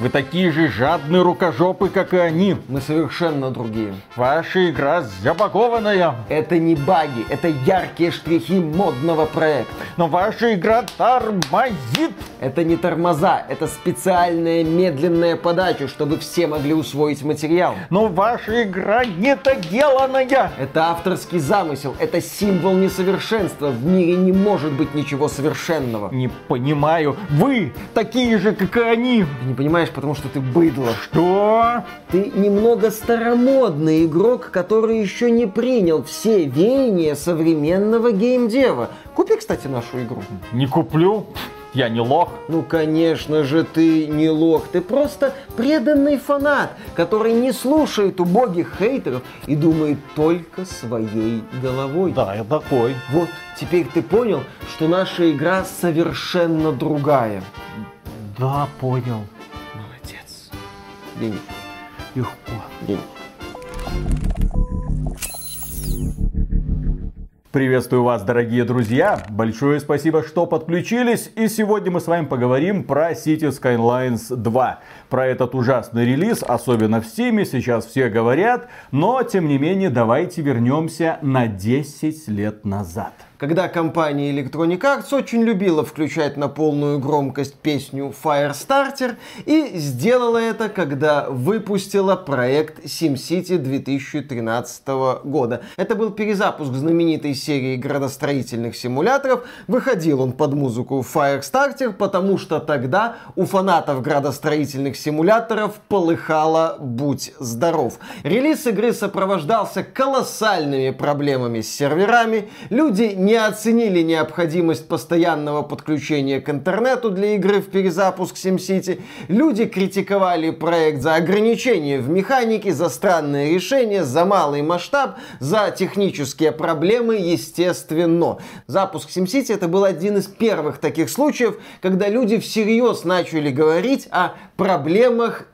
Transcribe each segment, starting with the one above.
Вы такие же жадные рукожопы, как и они. Мы совершенно другие. Ваша игра забагованная. Это не баги, это яркие штрихи модного проекта. Но ваша игра тормозит. Это не тормоза, это специальная медленная подача, чтобы все могли усвоить материал. Но ваша игра недоделанная. Это авторский замысел, это символ несовершенства. В мире не может быть ничего совершенного. Не понимаю. Вы такие же, как и они. Ты не понимаешь, потому что ты быдло. Что? Ты немного старомодный игрок, который еще не принял все веяния современного геймдева. Купи, кстати, нашу игру. Не куплю. Я не лох. Ну, конечно же, ты не лох. Ты просто преданный фанат, который не слушает убогих хейтеров и думает только своей головой. Да, я такой. Вот, теперь ты понял, что наша игра совершенно другая. Да, понял. Денег. Легко. Денег. Приветствую вас, дорогие друзья! Большое спасибо, что подключились. И сегодня мы с вами поговорим про City Skylines 2. Про этот ужасный релиз, особенно в Steam, сейчас все говорят. Но, тем не менее, давайте вернемся на 10 лет назад когда компания Electronic Arts очень любила включать на полную громкость песню Firestarter и сделала это, когда выпустила проект SimCity 2013 года. Это был перезапуск знаменитой серии градостроительных симуляторов. Выходил он под музыку Firestarter, потому что тогда у фанатов градостроительных симуляторов полыхало «Будь здоров». Релиз игры сопровождался колоссальными проблемами с серверами. Люди не оценили необходимость постоянного подключения к интернету для игры в перезапуск SimCity. Люди критиковали проект за ограничения в механике, за странные решения, за малый масштаб, за технические проблемы, естественно. Запуск SimCity это был один из первых таких случаев, когда люди всерьез начали говорить о проблемах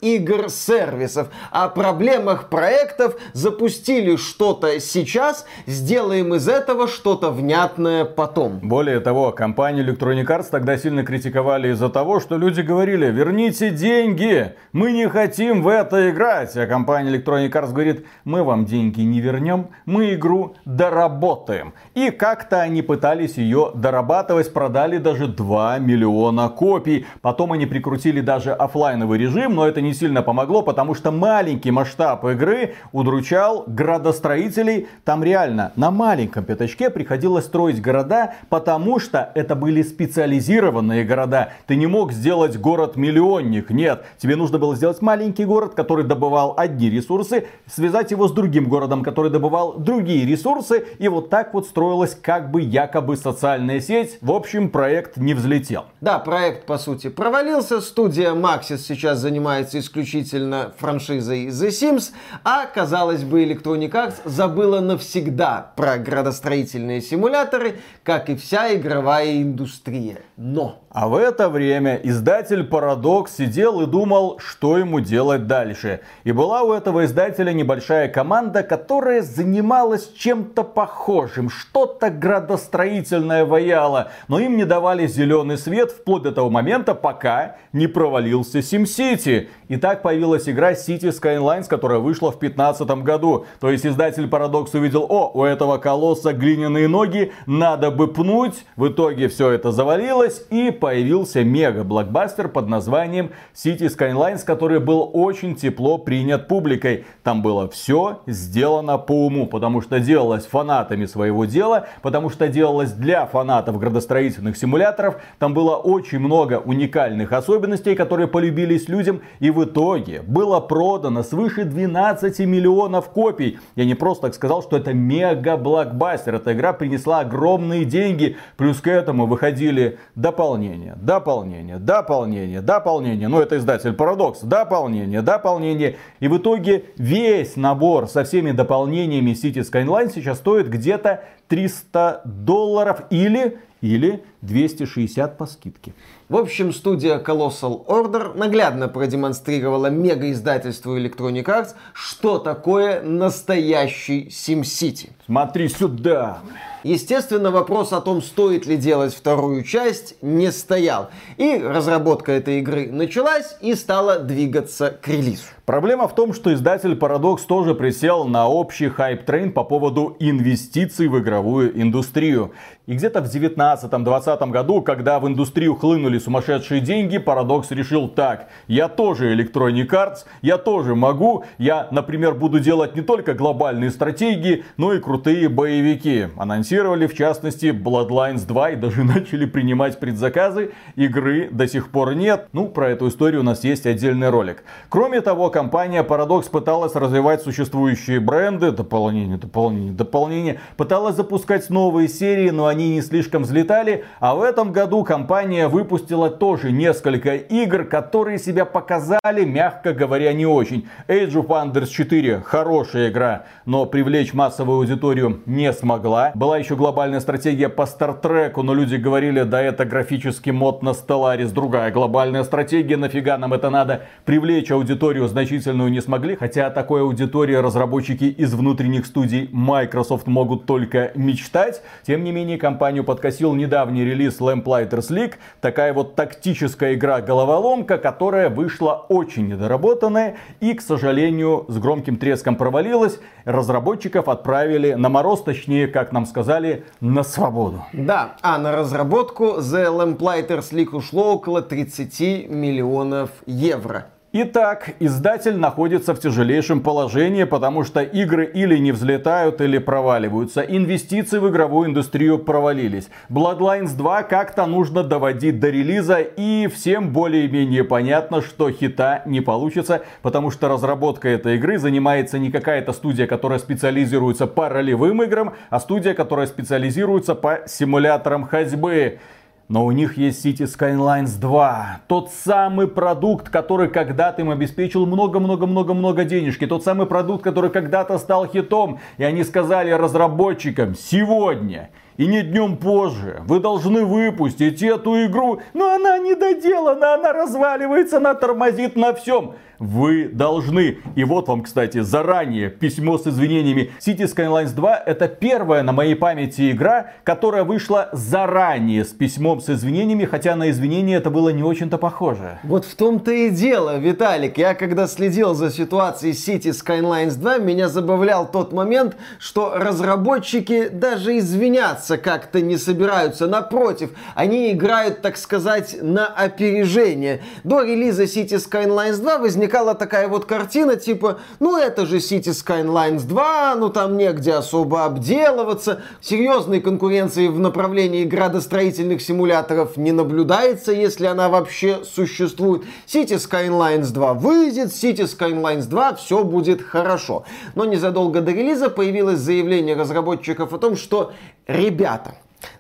игр-сервисов, о проблемах проектов, запустили что-то сейчас, сделаем из этого что-то внятное потом. Более того, компанию Electronic Arts тогда сильно критиковали из-за того, что люди говорили, верните деньги, мы не хотим в это играть. А компания Electronic Arts говорит, мы вам деньги не вернем, мы игру доработаем. И как-то они пытались ее дорабатывать, продали даже 2 миллиона копий. Потом они прикрутили даже офлайновый режим, но это не сильно помогло, потому что маленький масштаб игры удручал градостроителей. Там реально на маленьком пятачке приходилось строить города, потому что это были специализированные города. Ты не мог сделать город-миллионник. Нет, тебе нужно было сделать маленький город, который добывал одни ресурсы, связать его с другим городом, который добывал другие ресурсы. И вот так вот строилась как бы якобы социальная сеть. В общем, проект не взлетел. Да, проект по сути провалился. Студия Maxis сейчас занимается исключительно франшизой The Sims. А, казалось бы, Electronic Arts забыла навсегда про градостроительные симуляторы, как и вся игровая индустрия. Но а в это время издатель Paradox сидел и думал, что ему делать дальше. И была у этого издателя небольшая команда, которая занималась чем-то похожим, что-то градостроительное ваяло, но им не давали зеленый свет вплоть до того момента, пока не провалился SimCity. И так появилась игра City Skylines, которая вышла в 2015 году. То есть издатель Paradox увидел, о, у этого колосса глиняные ноги, надо бы пнуть. В итоге все это завалилось и появился мега-блокбастер под названием City Skylines, который был очень тепло принят публикой. Там было все сделано по уму, потому что делалось фанатами своего дела, потому что делалось для фанатов градостроительных симуляторов. Там было очень много уникальных особенностей, которые полюбились людям, и в итоге было продано свыше 12 миллионов копий. Я не просто так сказал, что это мега-блокбастер. Эта игра принесла огромные деньги, плюс к этому выходили дополнение, дополнение, дополнение, дополнение. Ну, это издатель Парадокс. Дополнение, дополнение. И в итоге весь набор со всеми дополнениями City Skyline сейчас стоит где-то 300 долларов или или 260 по скидке. В общем, студия Colossal Order наглядно продемонстрировала мега-издательству Electronic Arts, что такое настоящий SimCity. Смотри сюда! Естественно, вопрос о том, стоит ли делать вторую часть, не стоял. И разработка этой игры началась и стала двигаться к релизу. Проблема в том, что издатель Paradox тоже присел на общий хайп-трейн по поводу инвестиций в игровую индустрию. И где-то в 19-20 году, когда в индустрию хлынули сумасшедшие деньги, Paradox решил так, я тоже Electronic Arts, я тоже могу, я, например, буду делать не только глобальные стратегии, но и крутые боевики. Анонсировали, в частности, Bloodlines 2 и даже начали принимать предзаказы. Игры до сих пор нет. Ну, про эту историю у нас есть отдельный ролик. Кроме того, компания Paradox пыталась развивать существующие бренды, дополнение, дополнение, дополнение, пыталась запускать новые серии, но они не слишком взлетали, а в этом году компания выпустила тоже несколько игр, которые себя показали, мягко говоря, не очень. Age of Wonders 4 хорошая игра, но привлечь массовую аудиторию не смогла. Была еще глобальная стратегия по Стартреку, но люди говорили, да это графический мод на Stellaris, другая глобальная стратегия, нафига нам это надо. Привлечь аудиторию значительную не смогли, хотя о такой аудитории разработчики из внутренних студий Microsoft могут только мечтать. Тем не менее, компанию подкосил недавний релиз Lamplighters League. Такая вот тактическая игра-головоломка, которая вышла очень недоработанная и, к сожалению, с громким треском провалилась. Разработчиков отправили на мороз, точнее, как нам сказали, на свободу. Да, а на разработку The Lamplighters League ушло около 30 миллионов евро. Итак, издатель находится в тяжелейшем положении, потому что игры или не взлетают, или проваливаются. Инвестиции в игровую индустрию провалились. Bloodlines 2 как-то нужно доводить до релиза, и всем более-менее понятно, что хита не получится, потому что разработка этой игры занимается не какая-то студия, которая специализируется по ролевым играм, а студия, которая специализируется по симуляторам ходьбы. Но у них есть City Skylines 2. Тот самый продукт, который когда-то им обеспечил много-много-много-много денежки. Тот самый продукт, который когда-то стал хитом. И они сказали разработчикам, сегодня и не днем позже. Вы должны выпустить эту игру, но она не доделана, она разваливается, она тормозит на всем вы должны. И вот вам, кстати, заранее письмо с извинениями. City Skylines 2 это первая на моей памяти игра, которая вышла заранее с письмом с извинениями, хотя на извинения это было не очень-то похоже. Вот в том-то и дело, Виталик. Я когда следил за ситуацией City Skylines 2, меня забавлял тот момент, что разработчики даже извиняться как-то не собираются. Напротив, они играют, так сказать, на опережение. До релиза City Skylines 2 возник возникала такая вот картина, типа, ну это же City Skylines 2, ну там негде особо обделываться, серьезной конкуренции в направлении градостроительных симуляторов не наблюдается, если она вообще существует. City Skylines 2 выйдет, City Skylines 2, все будет хорошо. Но незадолго до релиза появилось заявление разработчиков о том, что, ребята,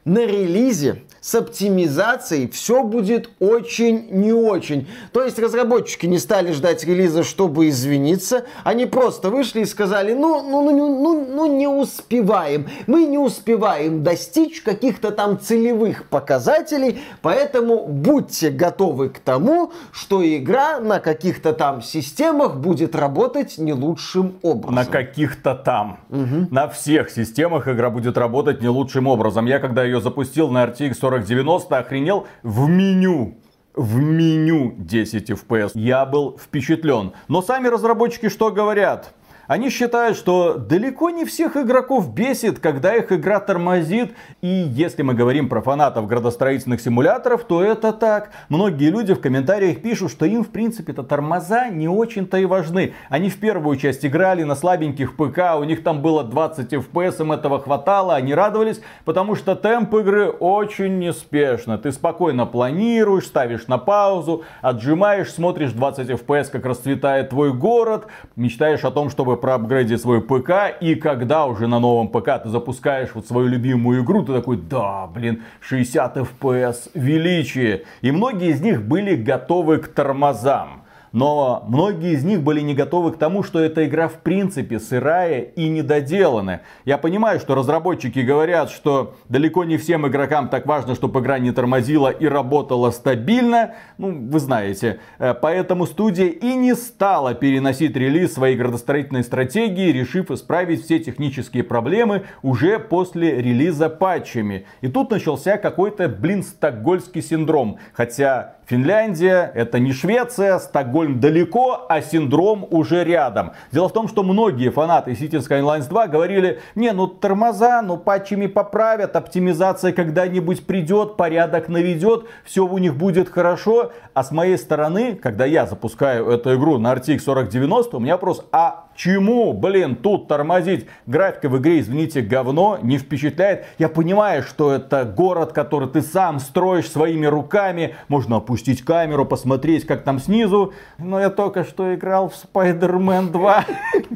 на релизе с оптимизацией все будет очень не очень. То есть разработчики не стали ждать релиза, чтобы извиниться. Они просто вышли и сказали, ну, ну, ну, ну, ну не успеваем. Мы не успеваем достичь каких-то там целевых показателей, поэтому будьте готовы к тому, что игра на каких-то там системах будет работать не лучшим образом. На каких-то там. Угу. На всех системах игра будет работать не лучшим образом. Я когда ее запустил на RTX 4090, охренел в меню в меню 10 FPS. Я был впечатлен. Но сами разработчики что говорят? Они считают, что далеко не всех игроков бесит, когда их игра тормозит. И если мы говорим про фанатов градостроительных симуляторов, то это так. Многие люди в комментариях пишут, что им в принципе-то тормоза не очень-то и важны. Они в первую часть играли на слабеньких ПК, у них там было 20 FPS, им этого хватало, они радовались, потому что темп игры очень неспешно. Ты спокойно планируешь, ставишь на паузу, отжимаешь, смотришь 20 FPS, как расцветает твой город, мечтаешь о том, чтобы проапгрейдить свой ПК, и когда уже на новом ПК ты запускаешь вот свою любимую игру, ты такой, да, блин, 60 FPS, величие. И многие из них были готовы к тормозам. Но многие из них были не готовы к тому, что эта игра в принципе сырая и недоделанная. Я понимаю, что разработчики говорят, что далеко не всем игрокам так важно, чтобы игра не тормозила и работала стабильно. Ну, вы знаете. Э, поэтому студия и не стала переносить релиз своей градостроительной стратегии, решив исправить все технические проблемы уже после релиза патчами. И тут начался какой-то, блин, стокгольский синдром. Хотя Финляндия это не Швеция, Стокгольм далеко, а синдром уже рядом. Дело в том, что многие фанаты Cities Skylines 2 говорили, не, ну тормоза, ну патчами поправят, оптимизация когда-нибудь придет, порядок наведет, все у них будет хорошо. А с моей стороны, когда я запускаю эту игру на RTX 4090, у меня вопрос, а чему, блин, тут тормозить? Графика в игре, извините, говно, не впечатляет. Я понимаю, что это город, который ты сам строишь своими руками. Можно опустить камеру, посмотреть, как там снизу. Но я только что играл в Spider-Man 2.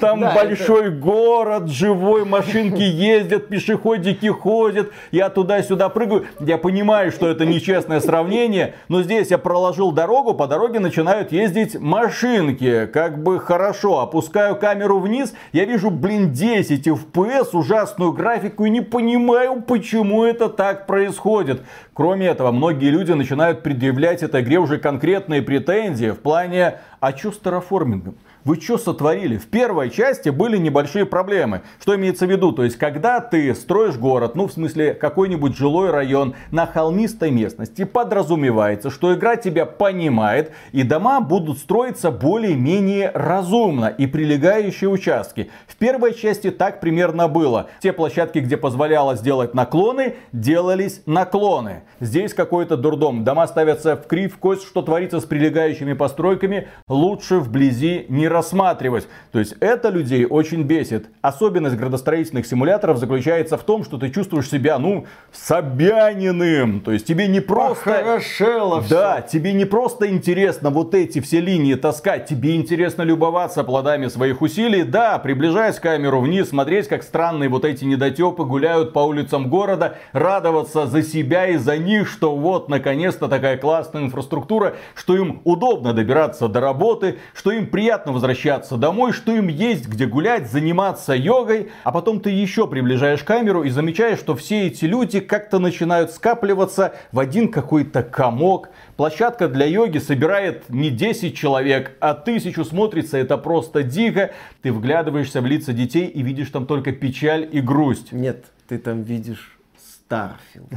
Там большой город, живой, машинки ездят, пешеходики ходят. Я туда-сюда прыгаю. Я понимаю, что это нечестное сравнение, но здесь я проложил дорогу, по дороге начинают ездить машинки. Как бы хорошо, опускаю опускаю камеру вниз, я вижу, блин, 10 FPS, ужасную графику и не понимаю, почему это так происходит. Кроме этого, многие люди начинают предъявлять этой игре уже конкретные претензии в плане, а что с терраформингом? Вы что сотворили? В первой части были небольшие проблемы. Что имеется в виду? То есть, когда ты строишь город, ну, в смысле, какой-нибудь жилой район на холмистой местности, подразумевается, что игра тебя понимает, и дома будут строиться более-менее разумно, и прилегающие участки. В первой части так примерно было. Те площадки, где позволяло сделать наклоны, делались наклоны. Здесь какой-то дурдом. Дома ставятся в крив, кость, что творится с прилегающими постройками, лучше вблизи не рассматривать. То есть это людей очень бесит. Особенность градостроительных симуляторов заключается в том, что ты чувствуешь себя, ну, собяниным. То есть тебе не просто... Похорошело Да, все. тебе не просто интересно вот эти все линии таскать, тебе интересно любоваться плодами своих усилий. Да, приближаясь камеру вниз, смотреть, как странные вот эти недотепы гуляют по улицам города, радоваться за себя и за них, что вот, наконец-то такая классная инфраструктура, что им удобно добираться до работы, что им приятно возвращаться домой, что им есть где гулять, заниматься йогой, а потом ты еще приближаешь камеру и замечаешь, что все эти люди как-то начинают скапливаться в один какой-то комок. Площадка для йоги собирает не 10 человек, а тысячу смотрится, это просто дико. Ты вглядываешься в лица детей и видишь там только печаль и грусть. Нет, ты там видишь Starfield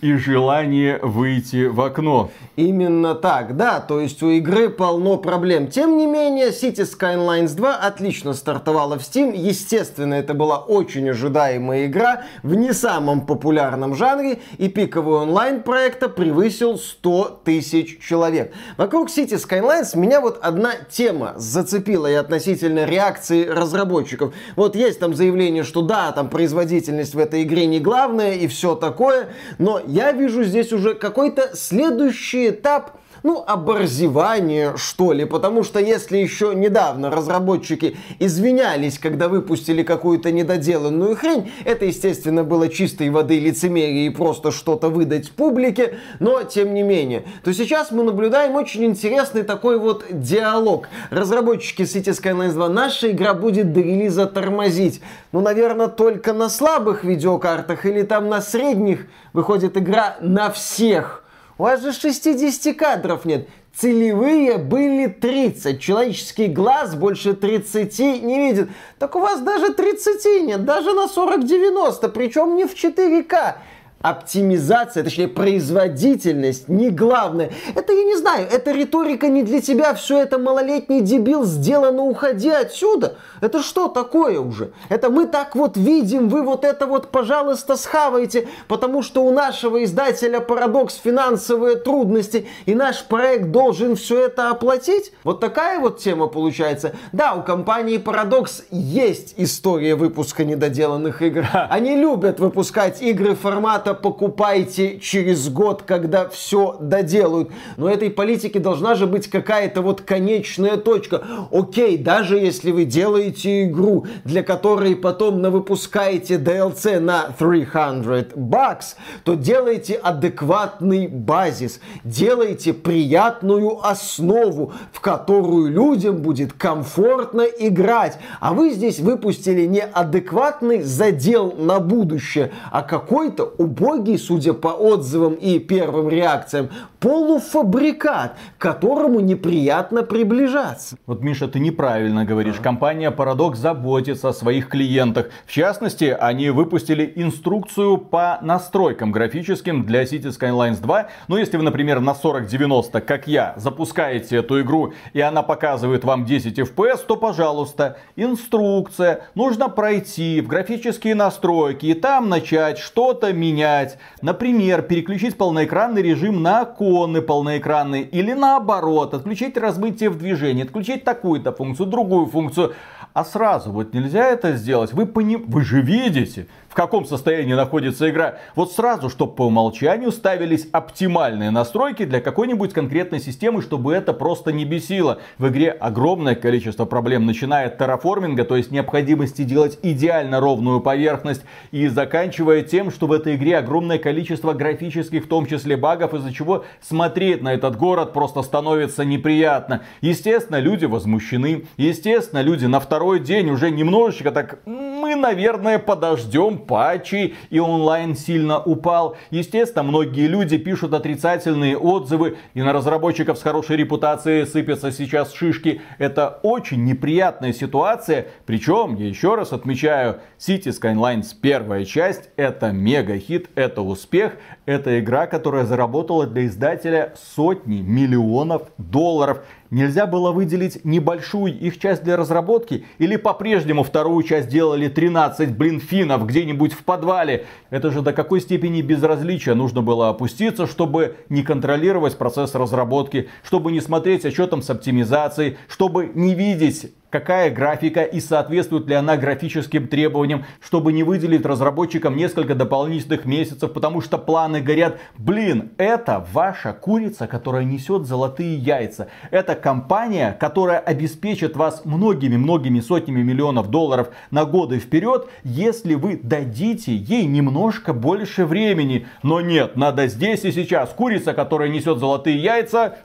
и желание выйти в окно. Именно так, да, то есть у игры полно проблем. Тем не менее, City Skylines 2 отлично стартовала в Steam. Естественно, это была очень ожидаемая игра в не самом популярном жанре, и пиковый онлайн проекта превысил 100 тысяч человек. Вокруг City Skylines меня вот одна тема зацепила и относительно реакции разработчиков. Вот есть там заявление, что да, там производительность в этой игре не главное и все такое, но я вижу здесь уже какой-то следующий этап ну, оборзевание, что ли, потому что если еще недавно разработчики извинялись, когда выпустили какую-то недоделанную хрень, это, естественно, было чистой воды лицемерие и просто что-то выдать публике, но тем не менее, то сейчас мы наблюдаем очень интересный такой вот диалог. Разработчики City Skylines 2, наша игра будет до релиза тормозить. Ну, наверное, только на слабых видеокартах или там на средних выходит игра на всех. У вас же 60 кадров нет. Целевые были 30. Человеческий глаз больше 30 не видит. Так у вас даже 30 нет, даже на 40-90, причем не в 4К оптимизация, точнее производительность не главное. Это я не знаю, это риторика не для тебя, все это малолетний дебил сделано, уходи отсюда. Это что такое уже? Это мы так вот видим, вы вот это вот, пожалуйста, схавайте, потому что у нашего издателя парадокс финансовые трудности, и наш проект должен все это оплатить? Вот такая вот тема получается. Да, у компании Paradox есть история выпуска недоделанных игр. Они любят выпускать игры формата пожалуйста, покупайте через год, когда все доделают. Но этой политике должна же быть какая-то вот конечная точка. Окей, даже если вы делаете игру, для которой потом навыпускаете DLC на 300 бакс, то делайте адекватный базис, делайте приятную основу, в которую людям будет комфортно играть. А вы здесь выпустили не адекватный задел на будущее, а какой-то убогий, судя по отзывам и первым реакциям, полуфабрикат, к которому неприятно приближаться. Вот, Миша, ты неправильно говоришь. А. Компания Paradox заботится о своих клиентах. В частности, они выпустили инструкцию по настройкам графическим для City Skylines 2. Ну, если вы, например, на 4090, как я, запускаете эту игру, и она показывает вам 10 FPS, то, пожалуйста, инструкция. Нужно пройти в графические настройки и там начать что-то менять. Например, переключить полноэкранный режим на иконы полноэкранные или наоборот, отключить размытие в движении, отключить такую-то функцию, другую функцию. А сразу вот нельзя это сделать. Вы, пони... Вы же видите, в каком состоянии находится игра. Вот сразу, чтобы по умолчанию ставились оптимальные настройки для какой-нибудь конкретной системы, чтобы это просто не бесило. В игре огромное количество проблем, начиная от терраформинга, то есть необходимости делать идеально ровную поверхность, и заканчивая тем, что в этой игре огромное количество графических, в том числе багов, из-за чего смотреть на этот город просто становится неприятно. Естественно, люди возмущены. Естественно, люди на второй день уже немножечко так, мы, наверное, подождем патчей и онлайн сильно упал. Естественно, многие люди пишут отрицательные отзывы и на разработчиков с хорошей репутацией сыпятся сейчас шишки. Это очень неприятная ситуация. Причем, я еще раз отмечаю, City Skylines первая часть это мега хит, это успех. Это игра, которая заработала для издателя сотни миллионов долларов. Нельзя было выделить небольшую их часть для разработки? Или по-прежнему вторую часть делали 13, блин, финнов где-нибудь в подвале? Это же до какой степени безразличия нужно было опуститься, чтобы не контролировать процесс разработки, чтобы не смотреть, там с оптимизацией, чтобы не видеть какая графика и соответствует ли она графическим требованиям, чтобы не выделить разработчикам несколько дополнительных месяцев, потому что планы горят. Блин, это ваша курица, которая несет золотые яйца. Это компания, которая обеспечит вас многими-многими сотнями миллионов долларов на годы вперед, если вы дадите ей немножко больше времени. Но нет, надо здесь и сейчас. Курица, которая несет золотые яйца,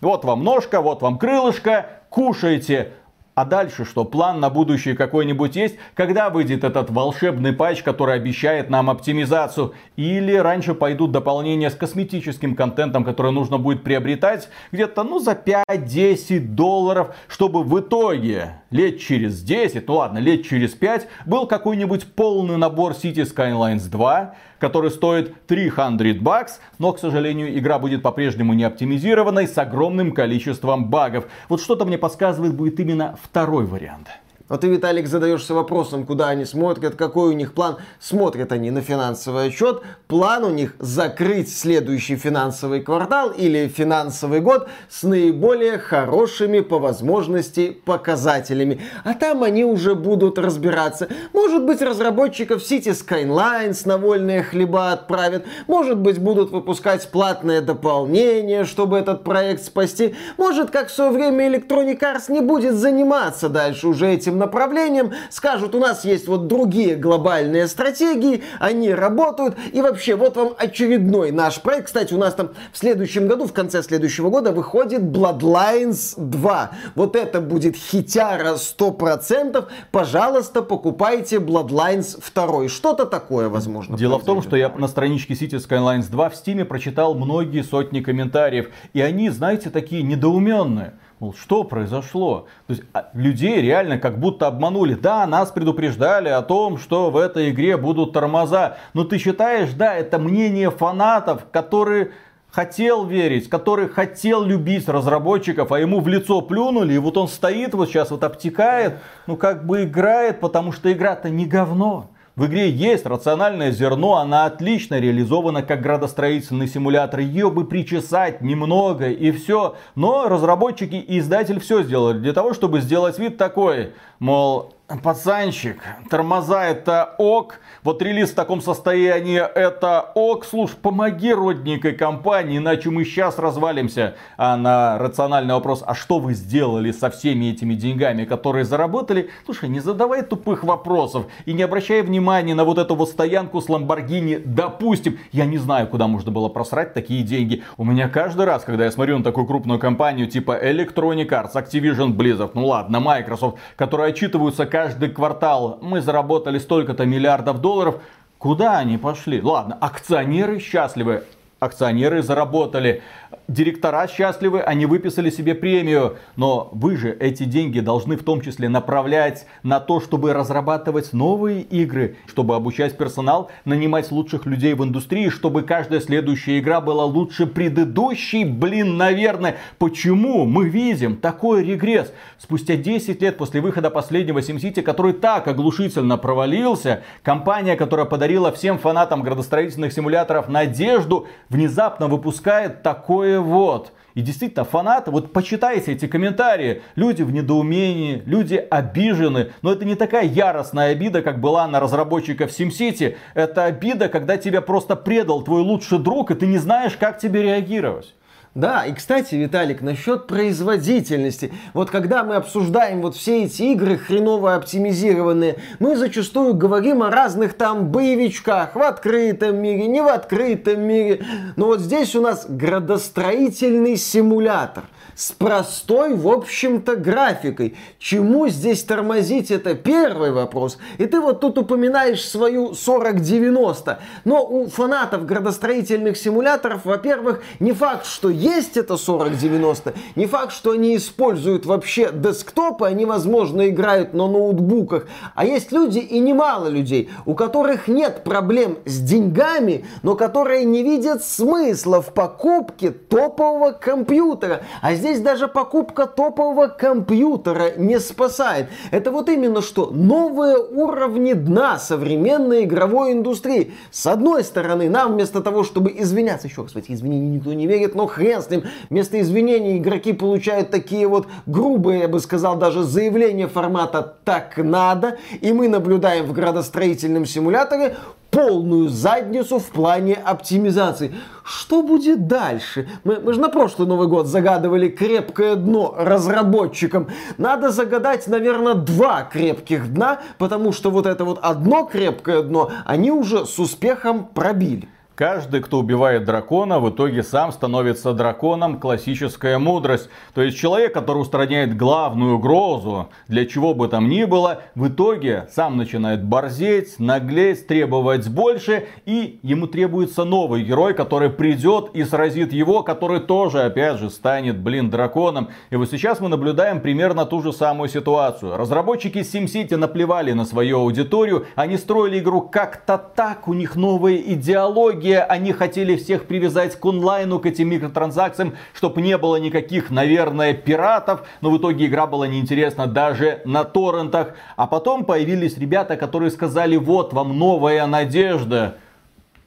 вот вам ножка, вот вам крылышко, кушайте. А дальше что? План на будущее какой-нибудь есть? Когда выйдет этот волшебный патч, который обещает нам оптимизацию? Или раньше пойдут дополнения с косметическим контентом, который нужно будет приобретать где-то ну за 5-10 долларов, чтобы в итоге лет через 10, ну ладно, лет через 5 был какой-нибудь полный набор City Skylines 2, который стоит 300 бакс, но, к сожалению, игра будет по-прежнему не оптимизированной с огромным количеством багов. Вот что-то мне подсказывает, будет именно второй вариант. Но ты, Виталик, задаешься вопросом, куда они смотрят, какой у них план. Смотрят они на финансовый отчет. План у них закрыть следующий финансовый квартал или финансовый год с наиболее хорошими по возможности показателями. А там они уже будут разбираться. Может быть, разработчиков City Skylines на вольные хлеба отправят. Может быть, будут выпускать платное дополнение, чтобы этот проект спасти. Может, как в свое время Electronic Arts не будет заниматься дальше уже этим этим направлением, скажут, у нас есть вот другие глобальные стратегии, они работают, и вообще, вот вам очередной наш проект. Кстати, у нас там в следующем году, в конце следующего года выходит Bloodlines 2. Вот это будет хитяра 100%. Пожалуйста, покупайте Bloodlines 2. Что-то такое, возможно. Дело в том, что я на страничке City Skylines 2 в Steam прочитал многие сотни комментариев. И они, знаете, такие недоуменные. Мол, что произошло? То есть а, людей реально как будто обманули. Да, нас предупреждали о том, что в этой игре будут тормоза. Но ты считаешь, да, это мнение фанатов, которые хотел верить, который хотел любить разработчиков, а ему в лицо плюнули, и вот он стоит вот сейчас вот обтекает, ну как бы играет, потому что игра-то не говно. В игре есть рациональное зерно, она отлично реализована как градостроительный симулятор. Ее бы причесать немного и все. Но разработчики и издатель все сделали для того, чтобы сделать вид такой, мол, пацанчик, тормоза это ок, вот релиз в таком состоянии это ок, слушай, помоги родненькой компании, иначе мы сейчас развалимся. А на рациональный вопрос, а что вы сделали со всеми этими деньгами, которые заработали? Слушай, не задавай тупых вопросов и не обращай внимания на вот эту вот стоянку с Ламборгини. Допустим, я не знаю, куда можно было просрать такие деньги. У меня каждый раз, когда я смотрю на такую крупную компанию типа Electronic Arts, Activision Blizzard, ну ладно, Microsoft, которые отчитываются каждый квартал, мы заработали столько-то миллиардов долларов, куда они пошли? Ладно, акционеры счастливы, акционеры заработали директора счастливы, они выписали себе премию. Но вы же эти деньги должны в том числе направлять на то, чтобы разрабатывать новые игры, чтобы обучать персонал, нанимать лучших людей в индустрии, чтобы каждая следующая игра была лучше предыдущей. Блин, наверное, почему мы видим такой регресс? Спустя 10 лет после выхода последнего SimCity, который так оглушительно провалился, компания, которая подарила всем фанатам градостроительных симуляторов надежду, внезапно выпускает такое вот. И действительно, фанаты, вот почитайте эти комментарии. Люди в недоумении, люди обижены. Но это не такая яростная обида, как была на разработчиков SimCity. Это обида, когда тебя просто предал твой лучший друг, и ты не знаешь, как тебе реагировать. Да, и кстати, Виталик, насчет производительности. Вот когда мы обсуждаем вот все эти игры хреново оптимизированные, мы зачастую говорим о разных там боевичках в открытом мире, не в открытом мире. Но вот здесь у нас градостроительный симулятор с простой, в общем-то, графикой. Чему здесь тормозить, это первый вопрос. И ты вот тут упоминаешь свою 4090. Но у фанатов градостроительных симуляторов, во-первых, не факт, что есть это 4090, не факт, что они используют вообще десктопы, они, возможно, играют на ноутбуках. А есть люди, и немало людей, у которых нет проблем с деньгами, но которые не видят смысла в покупке топового компьютера. А здесь даже покупка топового компьютера не спасает. Это вот именно что новые уровни дна современной игровой индустрии. С одной стороны, нам вместо того, чтобы извиняться, еще раз, в никто не верит, но хрен ним, вместо извинений игроки получают такие вот грубые, я бы сказал, даже заявления формата «так надо», и мы наблюдаем в градостроительном симуляторе полную задницу в плане оптимизации. Что будет дальше? Мы, мы же на прошлый Новый год загадывали крепкое дно разработчикам. Надо загадать, наверное, два крепких дна, потому что вот это вот одно крепкое дно они уже с успехом пробили. Каждый, кто убивает дракона, в итоге сам становится драконом. Классическая мудрость. То есть человек, который устраняет главную угрозу, для чего бы там ни было, в итоге сам начинает борзеть, наглеть, требовать больше. И ему требуется новый герой, который придет и сразит его, который тоже, опять же, станет, блин, драконом. И вот сейчас мы наблюдаем примерно ту же самую ситуацию. Разработчики SimCity наплевали на свою аудиторию. Они строили игру как-то так, у них новые идеологии стратегия, они хотели всех привязать к онлайну, к этим микротранзакциям, чтобы не было никаких, наверное, пиратов, но в итоге игра была неинтересна даже на торрентах. А потом появились ребята, которые сказали, вот вам новая надежда.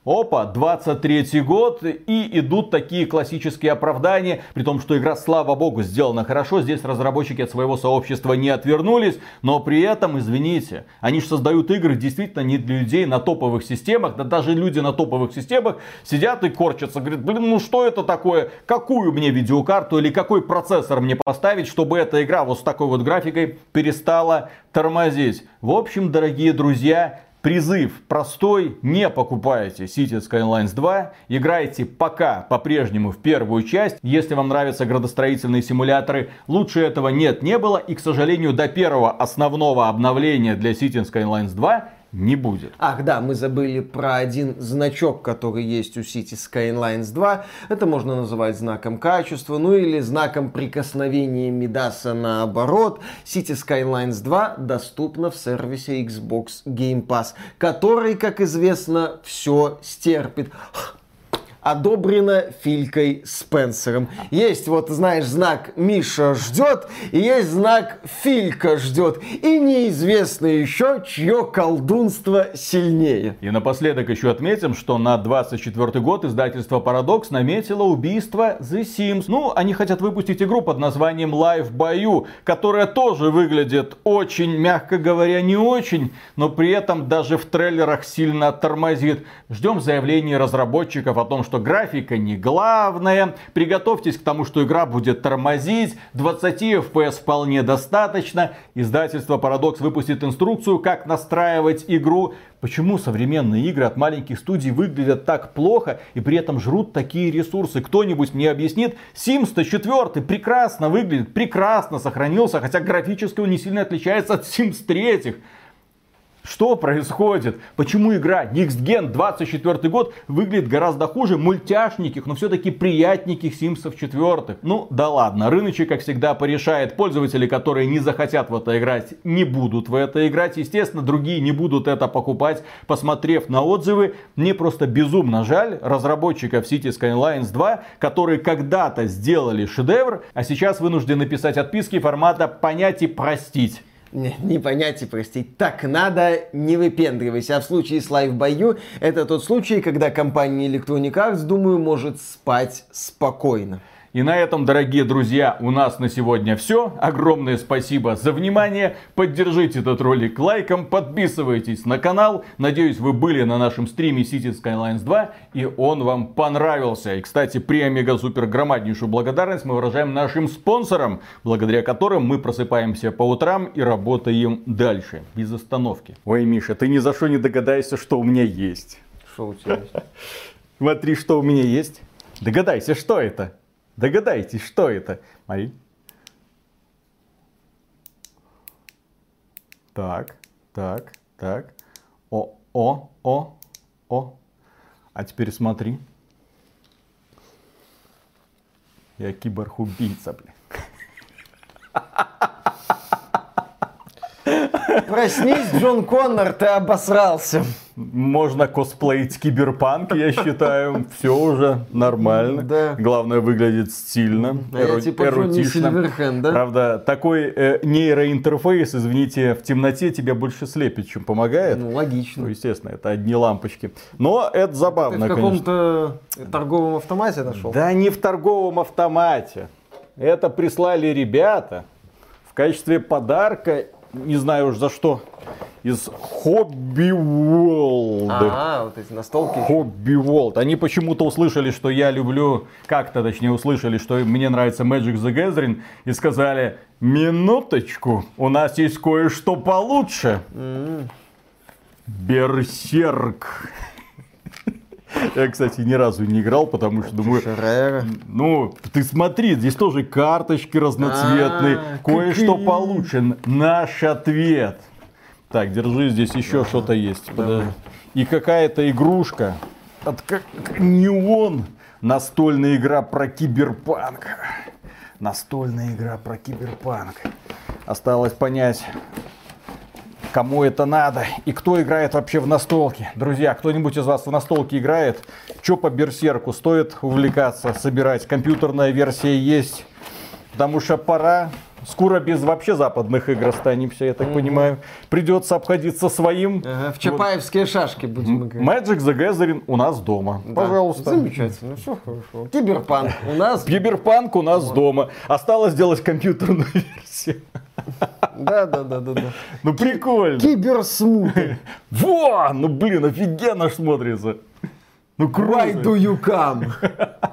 Опа, 23 год, и идут такие классические оправдания, при том, что игра, слава богу, сделана хорошо, здесь разработчики от своего сообщества не отвернулись, но при этом, извините, они же создают игры действительно не для людей на топовых системах, да даже люди на топовых системах сидят и корчатся, говорят, блин, ну что это такое, какую мне видеокарту или какой процессор мне поставить, чтобы эта игра вот с такой вот графикой перестала тормозить. В общем, дорогие друзья, Призыв простой, не покупайте City Skylines 2, играйте пока по-прежнему в первую часть. Если вам нравятся градостроительные симуляторы, лучше этого нет, не было. И, к сожалению, до первого основного обновления для City Skylines 2 не будет. Ах да, мы забыли про один значок, который есть у City Skylines 2. Это можно называть знаком качества, ну или знаком прикосновения Мидаса наоборот. City Skylines 2 доступна в сервисе Xbox Game Pass, который, как известно, все стерпит. Одобрено Филькой Спенсером. Есть вот, знаешь, знак Миша ждет, и есть знак Филька ждет. И неизвестно еще, чье колдунство сильнее. И напоследок еще отметим, что на 24 год издательство Paradox наметило убийство The Sims. Ну, они хотят выпустить игру под названием Live Бою, которая тоже выглядит очень, мягко говоря, не очень, но при этом даже в трейлерах сильно тормозит. Ждем заявлений разработчиков о том, что графика не главное. Приготовьтесь к тому, что игра будет тормозить. 20 FPS вполне достаточно. Издательство Paradox выпустит инструкцию, как настраивать игру. Почему современные игры от маленьких студий выглядят так плохо и при этом жрут такие ресурсы? Кто-нибудь мне объяснит? Sims 104 прекрасно выглядит, прекрасно сохранился, хотя графически он не сильно отличается от Sims 3. Что происходит? Почему игра Next Gen 24 год выглядит гораздо хуже мультяшниких, но все-таки приятненьких Симсов 4? Ну да ладно, рыночек как всегда порешает. Пользователи, которые не захотят в это играть, не будут в это играть. Естественно, другие не будут это покупать. Посмотрев на отзывы, мне просто безумно жаль разработчиков City Skylines 2, которые когда-то сделали шедевр, а сейчас вынуждены писать отписки формата понять и простить. Не, понять и простить. Так надо, не выпендривайся. А в случае с Live by это тот случай, когда компания Electronic Arts, думаю, может спать спокойно. И на этом, дорогие друзья, у нас на сегодня все. Огромное спасибо за внимание. Поддержите этот ролик лайком, подписывайтесь на канал. Надеюсь, вы были на нашем стриме City Skylines 2 и он вам понравился. И, кстати, при омега супер громаднейшую благодарность мы выражаем нашим спонсорам, благодаря которым мы просыпаемся по утрам и работаем дальше, без остановки. Ой, Миша, ты ни за что не догадаешься, что у меня есть. Что у тебя есть? Смотри, что у меня есть. Догадайся, что это? Догадайтесь, что это? Смотри. Так, так, так. О, о, о, о. А теперь смотри. Я киборг-убийца, блин. Проснись, Джон Коннор, ты обосрался. Можно косплеить киберпанк, я считаю. Все уже нормально. Да. Главное, выглядит стильно, А я эру- типа эротично. Да? Правда, такой э, нейроинтерфейс, извините, в темноте тебя больше слепит, чем помогает. Ну, Ну, логично. естественно, это одни лампочки. Но это Ты в забавно, каком-то торговом автомате нашел? Да не в торговом автомате. Это прислали ребята в качестве подарка, не знаю уж за что, из Hobby World. А, вот эти настолки. Hobby World. Они почему-то услышали, что я люблю, как-то точнее услышали, что мне нравится Magic the Gathering, и сказали, минуточку, у нас есть кое-что получше. Берсерк. Я, кстати, ни разу не играл, потому что думаю, ну, ты смотри, здесь тоже карточки разноцветные, А, кое-что получен. Наш ответ. Так, держи, здесь еще что-то есть. И какая-то игрушка. От как неон. Настольная игра про киберпанк. Настольная игра про киберпанк. Осталось понять, кому это надо и кто играет вообще в настолки. Друзья, кто-нибудь из вас в настолки играет? Что по берсерку? Стоит увлекаться, собирать? Компьютерная версия есть. Потому что пора. Скоро без вообще западных игр останемся, я так понимаю. Придется обходиться своим. Ага, в Чапаевские шашки будем играть. Magic the Gathering у нас дома. Да, Пожалуйста. Замечательно, все хорошо. Киберпанк у нас. Киберпанк у нас дома. Осталось сделать компьютерную версию. Да, да, да, да, да. Ну прикольно. Киберсмуты. Во! Ну блин, офигенно смотрится. Ну Why круто. do you come?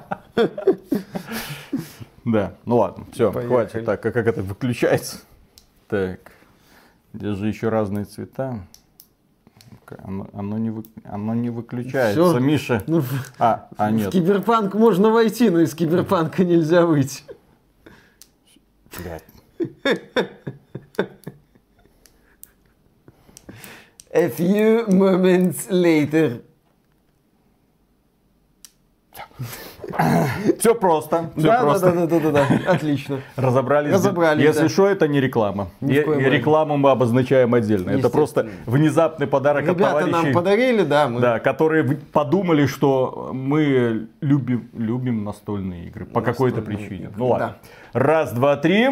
Да, ну ладно, все, Поехали. хватит. Так, а как это выключается? Так, здесь же еще разные цвета. Оно, оно не, вы- оно не выключается, Всё. Миша. Ну, в А, а в нет. киберпанк можно войти, но из киберпанка нельзя выйти. Блядь. A few moments later. Все просто. Все Да, да, просто. да, да, да, да, да. Отлично. Разобрались. Разобрались, Если да. что, это не реклама. Ни рекламу мы обозначаем отдельно. Это просто внезапный подарок от Ребята нам товарищей. подарили, да, мы Да, которые подумали, что мы любим, любим настольные игры по какой-то причине. игры, Ну ладно. Раз, два, три.